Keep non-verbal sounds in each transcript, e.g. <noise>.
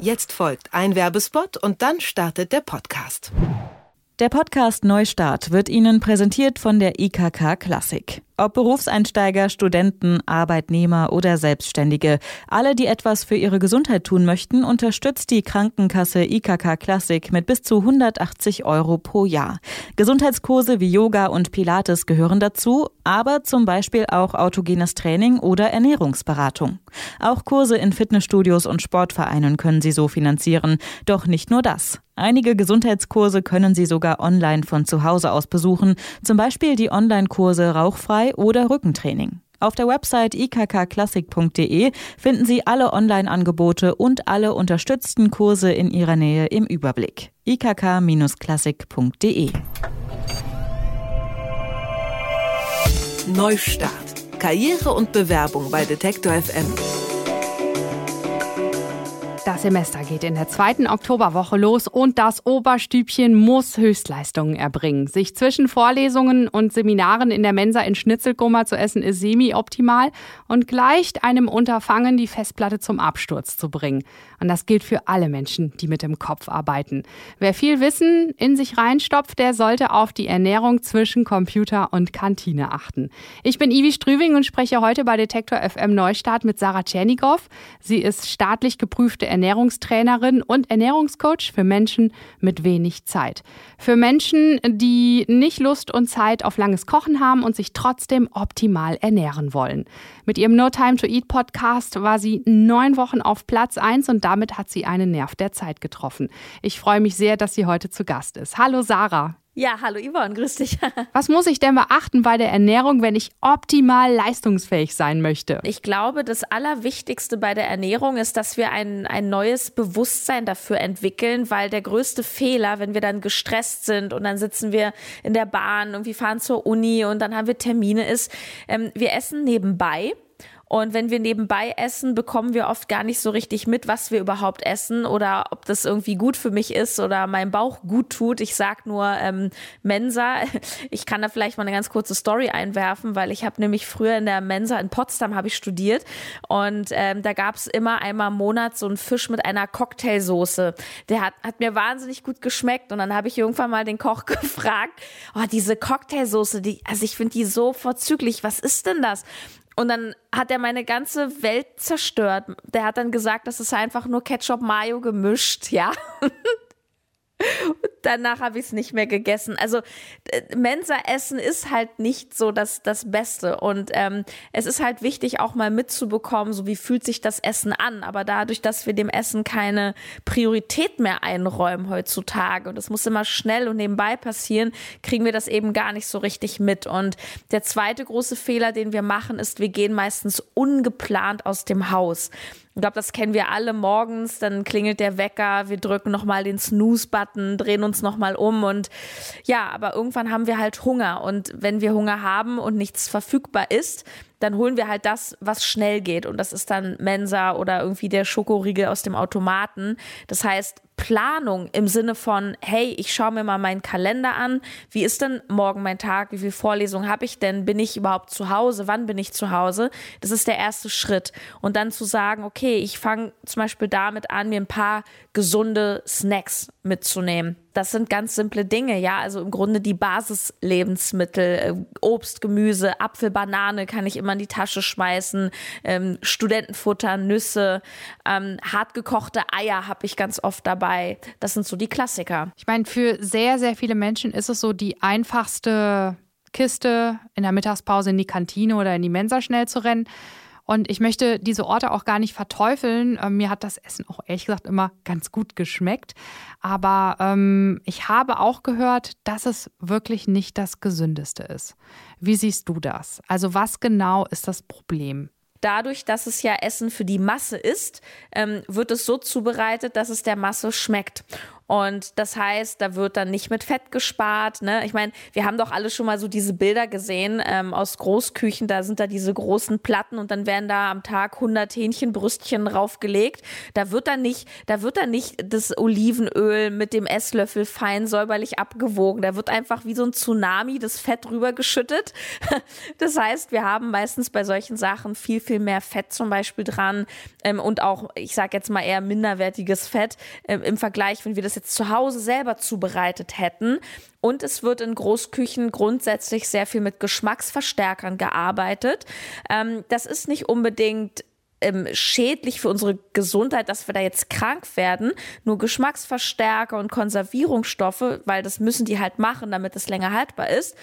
Jetzt folgt ein Werbespot und dann startet der Podcast. Der Podcast Neustart wird Ihnen präsentiert von der IKK Klassik. Ob Berufseinsteiger, Studenten, Arbeitnehmer oder Selbstständige, alle, die etwas für ihre Gesundheit tun möchten, unterstützt die Krankenkasse IKK Classic mit bis zu 180 Euro pro Jahr. Gesundheitskurse wie Yoga und Pilates gehören dazu, aber zum Beispiel auch autogenes Training oder Ernährungsberatung. Auch Kurse in Fitnessstudios und Sportvereinen können Sie so finanzieren. Doch nicht nur das. Einige Gesundheitskurse können Sie sogar online von zu Hause aus besuchen, zum Beispiel die Online-Kurse Rauchfrei oder Rückentraining. Auf der Website ikkklassik.de finden Sie alle Online-Angebote und alle unterstützten Kurse in Ihrer Nähe im Überblick. ikk-klassik.de Neustart. Karriere und Bewerbung bei Detektor FM. Das Semester geht in der zweiten Oktoberwoche los und das Oberstübchen muss Höchstleistungen erbringen. Sich zwischen Vorlesungen und Seminaren in der Mensa in Schnitzelgummer zu essen ist semi-optimal und gleicht einem Unterfangen, die Festplatte zum Absturz zu bringen. Und das gilt für alle Menschen, die mit dem Kopf arbeiten. Wer viel Wissen in sich reinstopft, der sollte auf die Ernährung zwischen Computer und Kantine achten. Ich bin Ivi Strüving und spreche heute bei Detektor FM Neustart mit Sarah Tschernigow. Sie ist staatlich geprüfte Ernährungstrainerin und Ernährungscoach für Menschen mit wenig Zeit. Für Menschen, die nicht Lust und Zeit auf langes Kochen haben und sich trotzdem optimal ernähren wollen. Mit ihrem No Time to Eat Podcast war sie neun Wochen auf Platz eins und damit hat sie einen Nerv der Zeit getroffen. Ich freue mich sehr, dass sie heute zu Gast ist. Hallo Sarah. Ja, hallo Yvonne, grüß dich. <laughs> Was muss ich denn beachten bei der Ernährung, wenn ich optimal leistungsfähig sein möchte? Ich glaube, das Allerwichtigste bei der Ernährung ist, dass wir ein, ein neues Bewusstsein dafür entwickeln, weil der größte Fehler, wenn wir dann gestresst sind und dann sitzen wir in der Bahn, irgendwie fahren zur Uni und dann haben wir Termine, ist, ähm, wir essen nebenbei und wenn wir nebenbei essen, bekommen wir oft gar nicht so richtig mit, was wir überhaupt essen oder ob das irgendwie gut für mich ist oder meinem Bauch gut tut. Ich sag nur ähm, Mensa. <laughs> Ich kann da vielleicht mal eine ganz kurze Story einwerfen, weil ich habe nämlich früher in der Mensa in Potsdam habe ich studiert und ähm, da gab es immer einmal im Monat so einen Fisch mit einer Cocktailsoße. Der hat, hat mir wahnsinnig gut geschmeckt und dann habe ich irgendwann mal den Koch <laughs> gefragt, oh, diese Cocktailsoße, die, also ich finde die so vorzüglich. Was ist denn das? Und dann hat er meine ganze Welt zerstört. Der hat dann gesagt, das ist einfach nur Ketchup Mayo gemischt, ja. <laughs> Danach habe ich es nicht mehr gegessen. Also Mensa-Essen ist halt nicht so das, das Beste. Und ähm, es ist halt wichtig, auch mal mitzubekommen, so wie fühlt sich das Essen an. Aber dadurch, dass wir dem Essen keine Priorität mehr einräumen heutzutage, und das muss immer schnell und nebenbei passieren, kriegen wir das eben gar nicht so richtig mit. Und der zweite große Fehler, den wir machen, ist, wir gehen meistens ungeplant aus dem Haus. Ich glaube, das kennen wir alle morgens. Dann klingelt der Wecker, wir drücken nochmal den Snooze-Button, drehen uns nochmal um und ja, aber irgendwann haben wir halt Hunger. Und wenn wir Hunger haben und nichts verfügbar ist, dann holen wir halt das, was schnell geht. Und das ist dann Mensa oder irgendwie der Schokoriegel aus dem Automaten. Das heißt, Planung im Sinne von, hey, ich schaue mir mal meinen Kalender an. Wie ist denn morgen mein Tag? Wie viele Vorlesungen habe ich denn? Bin ich überhaupt zu Hause? Wann bin ich zu Hause? Das ist der erste Schritt. Und dann zu sagen, okay, ich fange zum Beispiel damit an, mir ein paar gesunde Snacks mitzunehmen. Das sind ganz simple Dinge, ja. Also im Grunde die Basislebensmittel, äh, Obst, Gemüse, Apfel, Banane kann ich immer in die Tasche schmeißen, ähm, Studentenfutter, Nüsse, ähm, hartgekochte Eier habe ich ganz oft dabei. Das sind so die Klassiker. Ich meine, für sehr, sehr viele Menschen ist es so die einfachste Kiste in der Mittagspause in die Kantine oder in die Mensa schnell zu rennen. Und ich möchte diese Orte auch gar nicht verteufeln. Ähm, mir hat das Essen auch ehrlich gesagt immer ganz gut geschmeckt. Aber ähm, ich habe auch gehört, dass es wirklich nicht das Gesündeste ist. Wie siehst du das? Also was genau ist das Problem? Dadurch, dass es ja Essen für die Masse ist, ähm, wird es so zubereitet, dass es der Masse schmeckt. Und das heißt, da wird dann nicht mit Fett gespart. Ne? Ich meine, wir haben doch alle schon mal so diese Bilder gesehen ähm, aus Großküchen. Da sind da diese großen Platten und dann werden da am Tag 100 Hähnchenbrüstchen draufgelegt. Da wird dann nicht, da wird dann nicht das Olivenöl mit dem Esslöffel fein säuberlich abgewogen. Da wird einfach wie so ein Tsunami das Fett rübergeschüttet. <laughs> Das heißt, wir haben meistens bei solchen Sachen viel, viel mehr Fett zum Beispiel dran ähm, und auch, ich sage jetzt mal eher minderwertiges Fett ähm, im Vergleich, wenn wir das jetzt zu Hause selber zubereitet hätten. Und es wird in Großküchen grundsätzlich sehr viel mit Geschmacksverstärkern gearbeitet. Ähm, das ist nicht unbedingt ähm, schädlich für unsere Gesundheit, dass wir da jetzt krank werden. Nur Geschmacksverstärker und Konservierungsstoffe, weil das müssen die halt machen, damit es länger haltbar ist,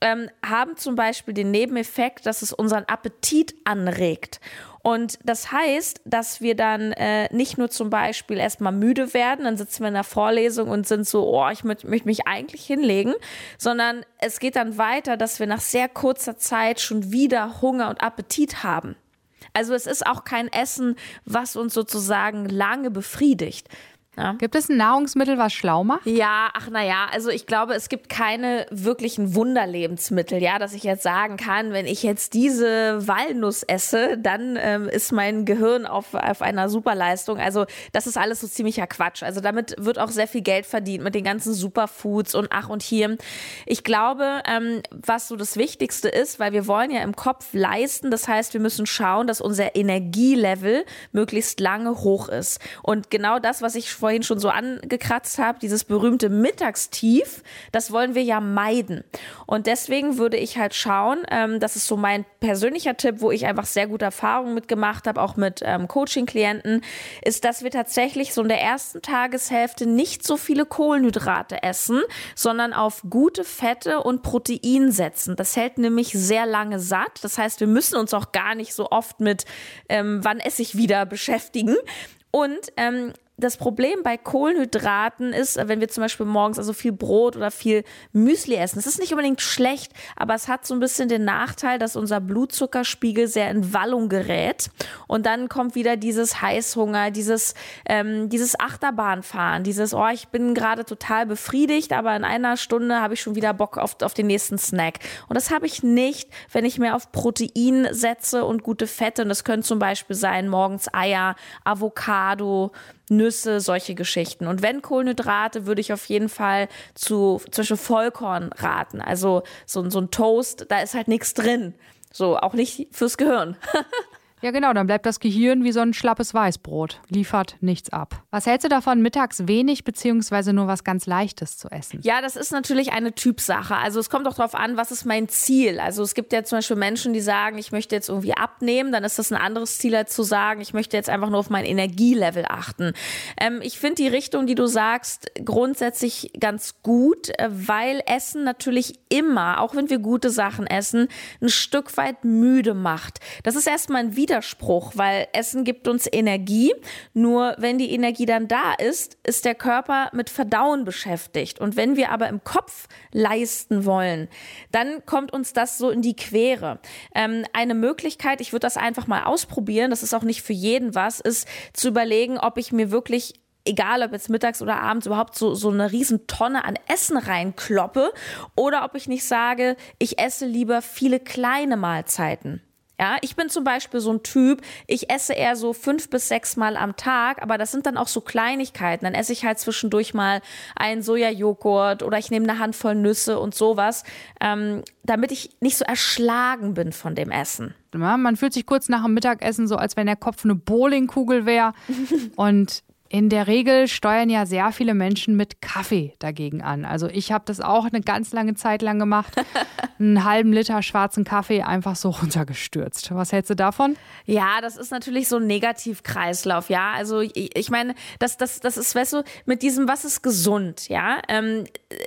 ähm, haben zum Beispiel den Nebeneffekt, dass es unseren Appetit anregt. Und das heißt, dass wir dann äh, nicht nur zum Beispiel erstmal müde werden, dann sitzen wir in der Vorlesung und sind so, oh, ich möchte möcht mich eigentlich hinlegen, sondern es geht dann weiter, dass wir nach sehr kurzer Zeit schon wieder Hunger und Appetit haben. Also es ist auch kein Essen, was uns sozusagen lange befriedigt. Ja. Gibt es ein Nahrungsmittel, was schlau macht? Ja, ach naja, also ich glaube, es gibt keine wirklichen Wunderlebensmittel, ja, dass ich jetzt sagen kann, wenn ich jetzt diese Walnuss esse, dann ähm, ist mein Gehirn auf, auf einer Superleistung. Also das ist alles so ziemlicher Quatsch. Also damit wird auch sehr viel Geld verdient mit den ganzen Superfoods und ach und hier. Ich glaube, ähm, was so das Wichtigste ist, weil wir wollen ja im Kopf leisten, das heißt, wir müssen schauen, dass unser Energielevel möglichst lange hoch ist. Und genau das, was ich vorhin schon so angekratzt habe, dieses berühmte Mittagstief, das wollen wir ja meiden. Und deswegen würde ich halt schauen, ähm, das ist so mein persönlicher Tipp, wo ich einfach sehr gute Erfahrungen mitgemacht habe, auch mit ähm, Coaching-Klienten, ist, dass wir tatsächlich so in der ersten Tageshälfte nicht so viele Kohlenhydrate essen, sondern auf gute Fette und Protein setzen. Das hält nämlich sehr lange satt. Das heißt, wir müssen uns auch gar nicht so oft mit, ähm, wann esse ich wieder beschäftigen. Und ähm, das Problem bei Kohlenhydraten ist, wenn wir zum Beispiel morgens also viel Brot oder viel Müsli essen, es ist nicht unbedingt schlecht, aber es hat so ein bisschen den Nachteil, dass unser Blutzuckerspiegel sehr in Wallung gerät. Und dann kommt wieder dieses Heißhunger, dieses ähm, dieses Achterbahnfahren, dieses oh ich bin gerade total befriedigt, aber in einer Stunde habe ich schon wieder Bock auf, auf den nächsten Snack. Und das habe ich nicht, wenn ich mehr auf Protein setze und gute Fette. Und das können zum Beispiel sein morgens Eier, Avocado Nüsse, solche Geschichten. Und wenn Kohlenhydrate, würde ich auf jeden Fall zu Beispiel Vollkorn raten. Also so, so ein Toast, da ist halt nichts drin. So, auch nicht fürs Gehirn. <laughs> Ja, genau, dann bleibt das Gehirn wie so ein schlappes Weißbrot, liefert nichts ab. Was hältst du davon, mittags wenig beziehungsweise nur was ganz Leichtes zu essen? Ja, das ist natürlich eine Typsache. Also es kommt auch darauf an, was ist mein Ziel. Also es gibt ja zum Beispiel Menschen, die sagen, ich möchte jetzt irgendwie abnehmen, dann ist das ein anderes Ziel als zu sagen, ich möchte jetzt einfach nur auf mein Energielevel achten. Ähm, ich finde die Richtung, die du sagst, grundsätzlich ganz gut, äh, weil Essen natürlich immer, auch wenn wir gute Sachen essen, ein Stück weit müde macht. Das ist erstmal ein Widerspruch Widerspruch, weil Essen gibt uns Energie. Nur wenn die Energie dann da ist, ist der Körper mit Verdauen beschäftigt. Und wenn wir aber im Kopf leisten wollen, dann kommt uns das so in die Quere. Ähm, eine Möglichkeit, ich würde das einfach mal ausprobieren, das ist auch nicht für jeden was, ist zu überlegen, ob ich mir wirklich egal ob jetzt mittags oder abends überhaupt so, so eine riesen Tonne an Essen reinkloppe oder ob ich nicht sage, ich esse lieber viele kleine Mahlzeiten. Ja, ich bin zum Beispiel so ein Typ, ich esse eher so fünf bis sechs Mal am Tag, aber das sind dann auch so Kleinigkeiten. Dann esse ich halt zwischendurch mal einen Sojajoghurt oder ich nehme eine Handvoll Nüsse und sowas, ähm, damit ich nicht so erschlagen bin von dem Essen. Ja, man fühlt sich kurz nach dem Mittagessen so, als wenn der Kopf eine Bowlingkugel wäre. <laughs> und in der Regel steuern ja sehr viele Menschen mit Kaffee dagegen an. Also ich habe das auch eine ganz lange Zeit lang gemacht. <laughs> Einen halben Liter schwarzen Kaffee einfach so runtergestürzt. Was hältst du davon? Ja, das ist natürlich so ein Negativkreislauf, ja. Also ich, ich meine, das, das, das ist, weißt du, mit diesem, was ist gesund, ja. Ähm,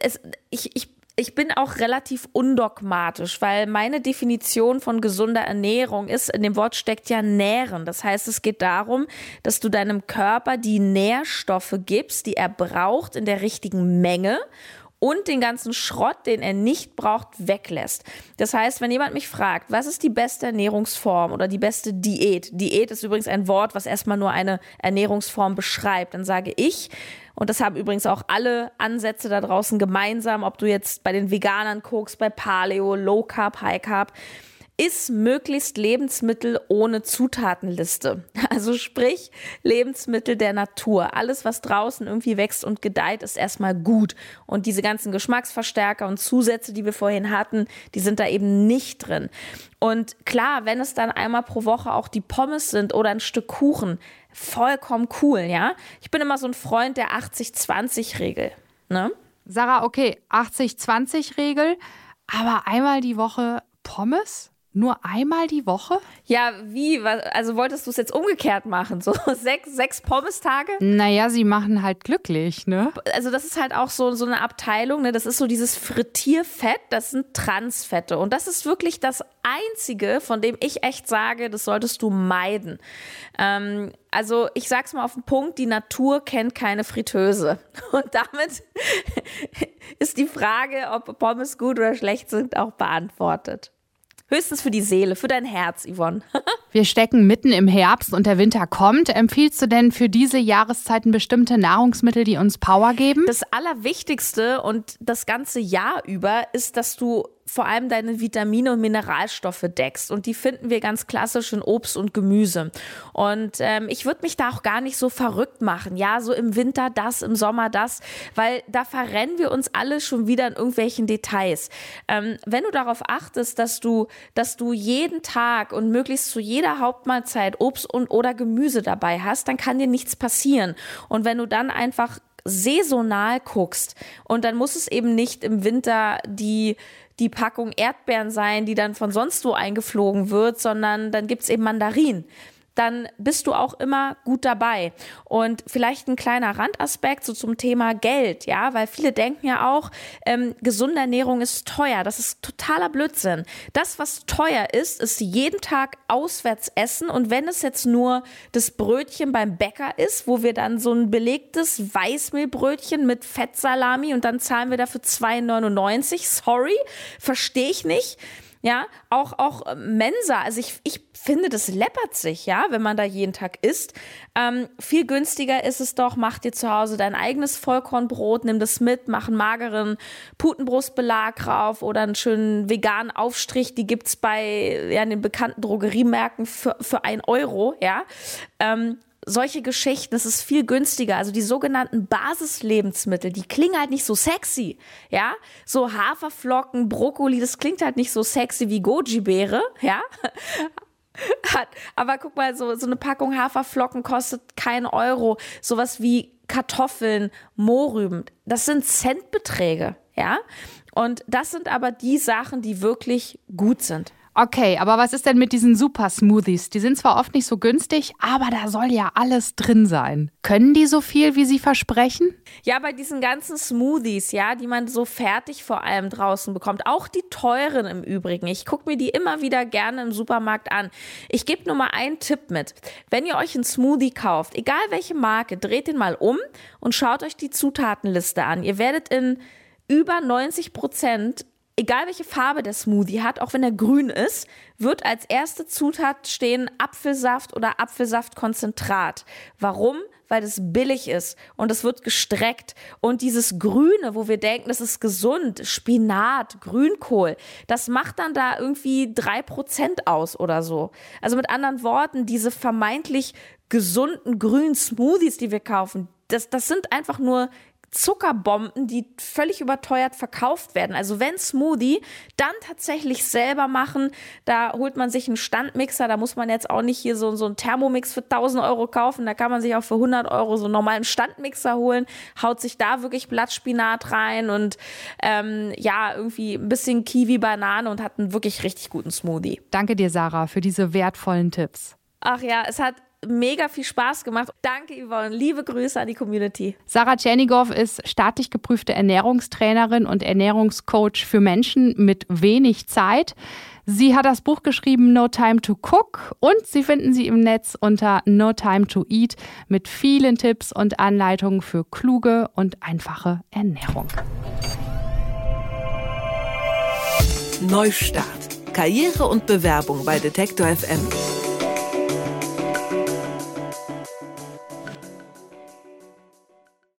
es, ich, ich ich bin auch relativ undogmatisch, weil meine Definition von gesunder Ernährung ist, in dem Wort steckt ja nähren. Das heißt, es geht darum, dass du deinem Körper die Nährstoffe gibst, die er braucht in der richtigen Menge und den ganzen Schrott, den er nicht braucht, weglässt. Das heißt, wenn jemand mich fragt, was ist die beste Ernährungsform oder die beste Diät? Diät ist übrigens ein Wort, was erstmal nur eine Ernährungsform beschreibt. Dann sage ich, und das haben übrigens auch alle Ansätze da draußen gemeinsam, ob du jetzt bei den Veganern guckst, bei Paleo, Low Carb, High Carb ist möglichst Lebensmittel ohne Zutatenliste. <laughs> Also sprich Lebensmittel der Natur. Alles, was draußen irgendwie wächst und gedeiht, ist erstmal gut. Und diese ganzen Geschmacksverstärker und Zusätze, die wir vorhin hatten, die sind da eben nicht drin. Und klar, wenn es dann einmal pro Woche auch die Pommes sind oder ein Stück Kuchen, vollkommen cool, ja. Ich bin immer so ein Freund der 80-20-Regel. Ne? Sarah, okay, 80-20-Regel, aber einmal die Woche Pommes? Nur einmal die Woche? Ja, wie? Also wolltest du es jetzt umgekehrt machen? So <laughs> sechs, sechs Pommes-Tage? Naja, sie machen halt glücklich, ne? Also, das ist halt auch so, so eine Abteilung, ne? Das ist so dieses Frittierfett, das sind Transfette. Und das ist wirklich das Einzige, von dem ich echt sage, das solltest du meiden. Ähm, also, ich sag's mal auf den Punkt: die Natur kennt keine Fritteuse. <laughs> Und damit <laughs> ist die Frage, ob Pommes gut oder schlecht sind, auch beantwortet. Höchstens für die Seele, für dein Herz, Yvonne. <laughs> Wir stecken mitten im Herbst und der Winter kommt. Empfiehlst du denn für diese Jahreszeiten bestimmte Nahrungsmittel, die uns Power geben? Das Allerwichtigste und das ganze Jahr über ist, dass du vor allem deine Vitamine und Mineralstoffe deckst. Und die finden wir ganz klassisch in Obst und Gemüse. Und ähm, ich würde mich da auch gar nicht so verrückt machen. Ja, so im Winter das, im Sommer das, weil da verrennen wir uns alle schon wieder in irgendwelchen Details. Ähm, wenn du darauf achtest, dass du, dass du jeden Tag und möglichst zu jeder Hauptmahlzeit Obst und oder Gemüse dabei hast, dann kann dir nichts passieren. Und wenn du dann einfach saisonal guckst. Und dann muss es eben nicht im Winter die die Packung Erdbeeren sein, die dann von sonst wo eingeflogen wird, sondern dann gibt's eben Mandarinen dann bist du auch immer gut dabei. Und vielleicht ein kleiner Randaspekt so zum Thema Geld, ja, weil viele denken ja auch, ähm, gesunde Ernährung ist teuer. Das ist totaler Blödsinn. Das, was teuer ist, ist jeden Tag auswärts essen. Und wenn es jetzt nur das Brötchen beim Bäcker ist, wo wir dann so ein belegtes Weißmehlbrötchen mit Fettsalami und dann zahlen wir dafür 2,99. Sorry, verstehe ich nicht. Ja, auch, auch Mensa. Also ich, ich finde, das läppert sich, ja, wenn man da jeden Tag isst. Ähm, viel günstiger ist es doch, mach dir zu Hause dein eigenes Vollkornbrot, nimm das mit, mach einen mageren Putenbrustbelag drauf oder einen schönen veganen Aufstrich. Die gibt's bei ja, den bekannten Drogeriemärkten für, für ein Euro, ja. Ähm, solche Geschichten, es ist viel günstiger. Also die sogenannten Basislebensmittel, die klingen halt nicht so sexy, ja? So Haferflocken, Brokkoli, das klingt halt nicht so sexy wie Goji-Beere, ja? <laughs> Hat, aber guck mal, so, so eine Packung Haferflocken kostet keinen Euro. Sowas wie Kartoffeln, Mohrrüben, das sind Centbeträge, ja? Und das sind aber die Sachen, die wirklich gut sind. Okay, aber was ist denn mit diesen Super Smoothies? Die sind zwar oft nicht so günstig, aber da soll ja alles drin sein. Können die so viel, wie sie versprechen? Ja, bei diesen ganzen Smoothies, ja, die man so fertig vor allem draußen bekommt, auch die teuren im Übrigen. Ich gucke mir die immer wieder gerne im Supermarkt an. Ich gebe nur mal einen Tipp mit. Wenn ihr euch einen Smoothie kauft, egal welche Marke, dreht den mal um und schaut euch die Zutatenliste an. Ihr werdet in über 90 Prozent egal welche Farbe der Smoothie hat, auch wenn er grün ist, wird als erste Zutat stehen Apfelsaft oder Apfelsaftkonzentrat. Warum? Weil es billig ist und es wird gestreckt. Und dieses Grüne, wo wir denken, das ist gesund, Spinat, Grünkohl, das macht dann da irgendwie drei Prozent aus oder so. Also mit anderen Worten, diese vermeintlich gesunden grünen Smoothies, die wir kaufen, das, das sind einfach nur Zuckerbomben, die völlig überteuert verkauft werden. Also wenn Smoothie, dann tatsächlich selber machen. Da holt man sich einen Standmixer. Da muss man jetzt auch nicht hier so, so einen Thermomix für 1000 Euro kaufen. Da kann man sich auch für 100 Euro so einen normalen Standmixer holen. Haut sich da wirklich Blattspinat rein und ähm, ja, irgendwie ein bisschen Kiwi, Banane und hat einen wirklich richtig guten Smoothie. Danke dir, Sarah, für diese wertvollen Tipps. Ach ja, es hat mega viel Spaß gemacht. Danke, Yvonne. Liebe Grüße an die Community. Sarah Tschernigow ist staatlich geprüfte Ernährungstrainerin und Ernährungscoach für Menschen mit wenig Zeit. Sie hat das Buch geschrieben No Time to Cook und Sie finden sie im Netz unter No Time to Eat mit vielen Tipps und Anleitungen für kluge und einfache Ernährung. Neustart. Karriere und Bewerbung bei Detektor FM.